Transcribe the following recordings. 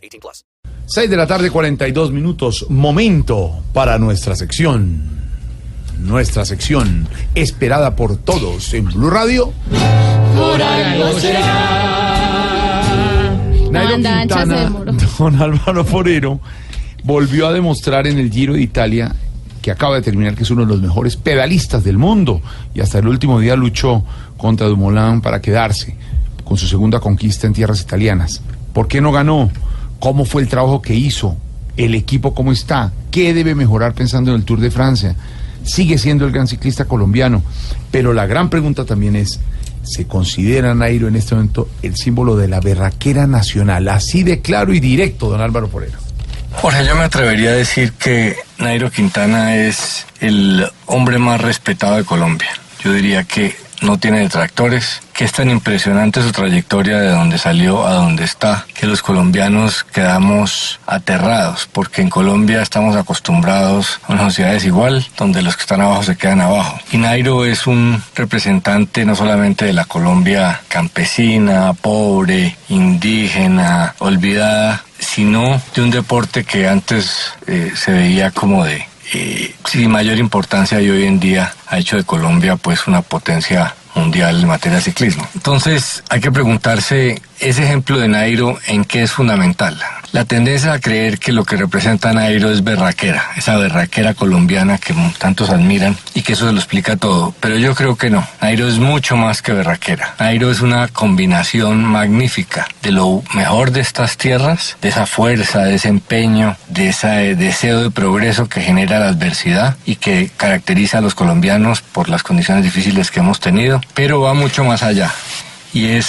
18 plus. 6 de la tarde, 42 minutos. Momento para nuestra sección. Nuestra sección esperada por todos en Blue Radio. Por algo será. Nairo Quintana, don Álvaro Forero, volvió a demostrar en el Giro de Italia que acaba de terminar que es uno de los mejores pedalistas del mundo y hasta el último día luchó contra Dumoulin para quedarse con su segunda conquista en tierras italianas. ¿Por qué no ganó? ¿Cómo fue el trabajo que hizo? ¿El equipo cómo está? ¿Qué debe mejorar pensando en el Tour de Francia? Sigue siendo el gran ciclista colombiano, pero la gran pregunta también es, ¿se considera Nairo en este momento el símbolo de la berraquera nacional? Así de claro y directo, don Álvaro Porero. Jorge, yo me atrevería a decir que Nairo Quintana es el hombre más respetado de Colombia. Yo diría que no tiene detractores, que es tan impresionante su trayectoria de donde salió a donde está, que los colombianos quedamos aterrados, porque en Colombia estamos acostumbrados a una sociedad desigual, donde los que están abajo se quedan abajo. Y Nairo es un representante no solamente de la Colombia campesina, pobre, indígena, olvidada, sino de un deporte que antes eh, se veía como de eh, sin mayor importancia y hoy en día ha hecho de Colombia pues una potencia mundial en materia de ciclismo. Entonces hay que preguntarse ese ejemplo de Nairo en qué es fundamental. La tendencia a creer que lo que representa Nairo es berraquera, esa berraquera colombiana que tantos admiran y que eso lo explica todo. Pero yo creo que no. Nairo es mucho más que berraquera. Nairo es una combinación magnífica de lo mejor de estas tierras, de esa fuerza, de ese empeño, de ese deseo de progreso que genera la adversidad y que caracteriza a los colombianos por las condiciones difíciles que hemos tenido, pero va mucho más allá. Y es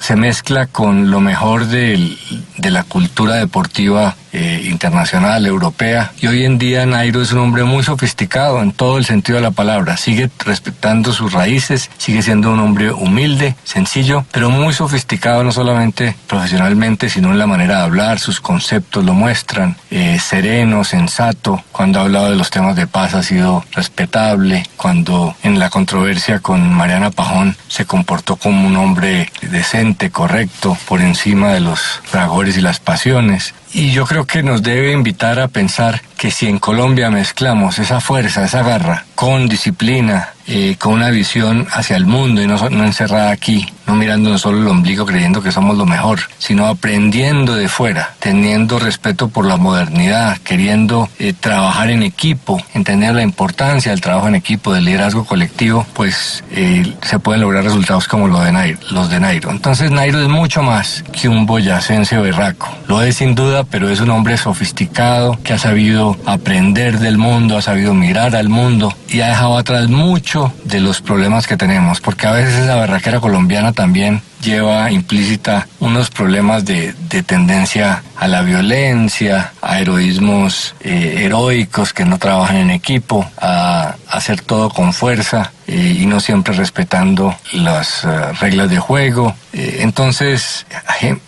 se mezcla con lo mejor del- de la cultura deportiva eh, internacional, europea. Y hoy en día Nairo es un hombre muy sofisticado en todo el sentido de la palabra. Sigue respetando sus raíces, sigue siendo un hombre humilde, sencillo, pero muy sofisticado no solamente profesionalmente, sino en la manera de hablar. Sus conceptos lo muestran. eh, sereno, sensato. Cuando ha hablado de los temas de paz ha sido respetable. Cuando en la controversia con Mariana Pajón se comportó como un hombre decente, correcto, por encima de los fragores y las pasiones. Y yo creo que nos debe invitar a pensar que si en Colombia mezclamos esa fuerza, esa garra, con disciplina, eh, con una visión hacia el mundo y no, no encerrada aquí, no mirándonos solo el ombligo creyendo que somos lo mejor, sino aprendiendo de fuera, teniendo respeto por la modernidad, queriendo eh, trabajar en equipo, entender la importancia del trabajo en equipo, del liderazgo colectivo, pues eh, se pueden lograr resultados como lo de Nairo, los de Nairo. Entonces Nairo es mucho más que un boyacense berraco. Lo es sin duda, pero es un hombre sofisticado que ha sabido aprender del mundo, ha sabido mirar al mundo y ha dejado atrás mucho de los problemas que tenemos, porque a veces esa berraquera colombiana también lleva implícita unos problemas de, de tendencia a la violencia, a heroísmos eh, heroicos que no trabajan en equipo, a hacer todo con fuerza eh, y no siempre respetando las eh, reglas de juego. Entonces,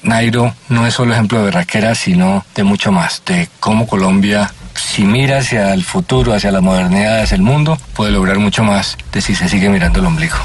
Nairo no es solo ejemplo de berraquera, sino de mucho más, de cómo Colombia si mira hacia el futuro, hacia la modernidad, hacia el mundo, puede lograr mucho más de si se sigue mirando el ombligo.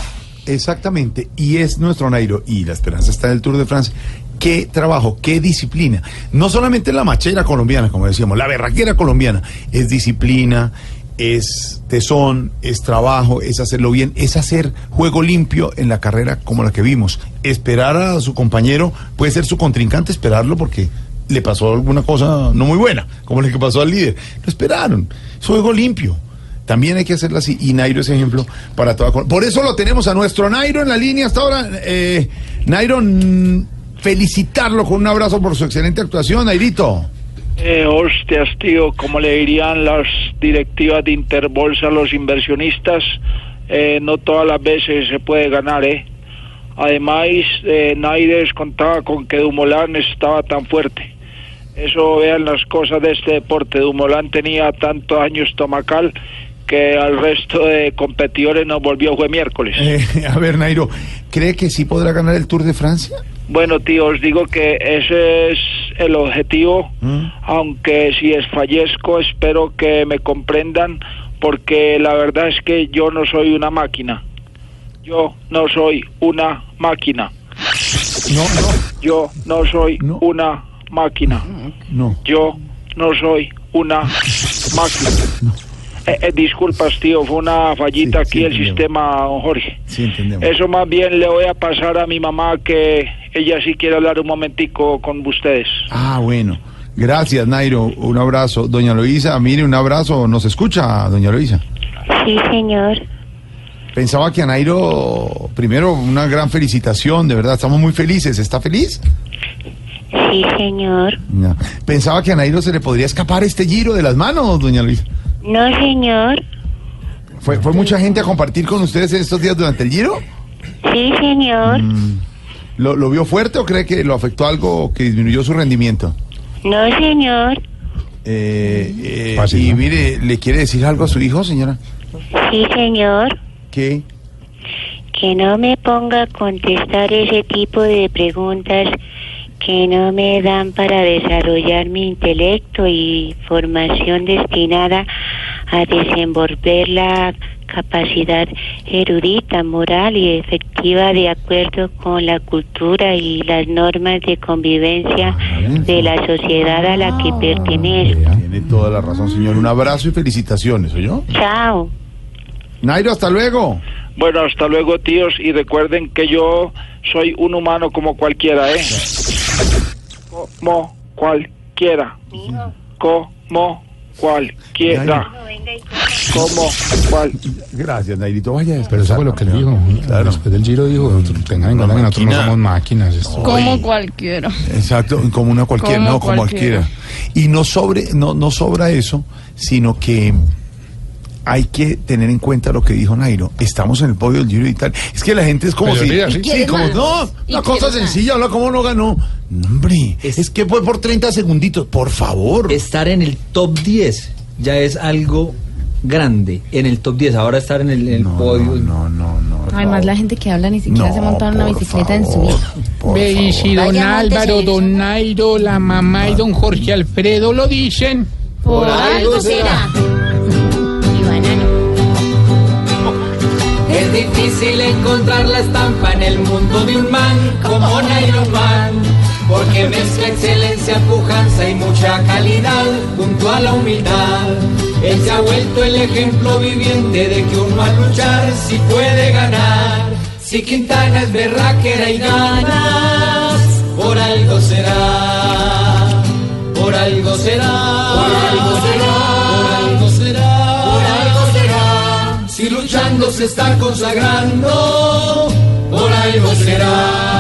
Exactamente, y es nuestro Nairo, y la esperanza está en el Tour de Francia. Qué trabajo, qué disciplina. No solamente la machera colombiana, como decíamos, la berraquera colombiana, es disciplina, es tesón, es trabajo, es hacerlo bien, es hacer juego limpio en la carrera como la que vimos. Esperar a su compañero, puede ser su contrincante, esperarlo porque le pasó alguna cosa no muy buena, como la que pasó al líder. Lo esperaron, es juego limpio. También hay que hacerlo así. Y Nairo es ejemplo para toda Por eso lo tenemos a nuestro Nairo en la línea hasta ahora. Eh, Nairo, felicitarlo con un abrazo por su excelente actuación, Nairito. Eh, hostias, tío, como le dirían las directivas de Interbolsa a los inversionistas, eh, no todas las veces se puede ganar, ¿eh? Además, eh, nadie descontaba con que Dumoulin estaba tan fuerte. Eso vean las cosas de este deporte. Dumolán tenía tantos años estomacal que al resto de competidores nos volvió fue miércoles. Eh, a ver, Nairo, ¿cree que sí podrá ganar el Tour de Francia? Bueno, tío, os digo que ese es el objetivo, ¿Mm? aunque si desfallezco espero que me comprendan, porque la verdad es que yo no soy una máquina. Yo no soy una máquina. No, Yo no soy No. una máquina. no, Yo no soy una máquina. Eh, eh, disculpas, tío, fue una fallita Sí, aquí sí, entendemos. sistema, don Jorge. sí entendemos. Eso más bien le voy a pasar a mi mamá que ella sí quiere hablar un momentico con ustedes. Ah, bueno. Gracias, Nairo. Un abrazo. Doña Luisa, mire, un abrazo. ¿Nos escucha, doña Luisa? Sí, señor. Pensaba que a Nairo, primero, una gran felicitación, de verdad, estamos muy felices. ¿Está feliz? Sí, señor. Ya. Pensaba que a Nairo se le podría escapar este giro de las manos, doña Luisa. No, señor. ¿Fue, fue mucha gente a compartir con ustedes estos días durante el giro? Sí, señor. ¿Lo, lo vio fuerte o cree que lo afectó algo que disminuyó su rendimiento? No, señor. Eh, eh, Fácil, y ¿no? mire, ¿le quiere decir algo a su hijo, señora? Sí, señor. ¿Qué? Que no me ponga a contestar ese tipo de preguntas que no me dan para desarrollar mi intelecto y formación destinada a desenvolver la capacidad erudita, moral y efectiva de acuerdo con la cultura y las normas de convivencia de la sociedad a la que pertenezco. Tiene toda la razón, señor. Un abrazo y felicitaciones, ¿oyó? Chao. Nairo, hasta luego. Bueno, hasta luego, tíos, y recuerden que yo soy un humano como cualquiera, ¿eh? Como cualquiera. Como cualquiera. Como cual. Gracias, Nairito. Vaya, Pero eso fue lo que le dijo. Claro. Después del giro dijo, tengan en cuenta que nosotros no somos máquinas. esto- Como cualquiera. Exacto, como una cualquiera, Como no, como cualquiera. cualquiera. Y no sobre, no, no sobra eso, sino que hay que tener en cuenta lo que dijo Nairo. Estamos en el podio del Giro y tal. Es que la gente es como Pero si. mira, sí. sí, quiere como, más. no, quiere cosa sencilla, habla como no ganó. No, hombre, es, que fue por 30 segunditos, por favor. estar en el top 10 ya es algo grande en el top 10 ahora estar en el, en el no, podio no, no, no. Además, la gente que habla ni siquiera No, se monta en una bicicleta en su vida. Ve, y si favor. don Vaya, Álvaro, don Nairo, la mamá y don Jorge Alfredo lo dicen. Por algo será. Difícil encontrar la estampa en el mundo de un man como Nairo Man, porque mezcla excelencia, pujanza y mucha calidad junto a la humildad. Él se ha vuelto el ejemplo viviente de que uno al luchar si puede ganar. Si Quintana es berraquera y ganas, se está consagrando, por algo será.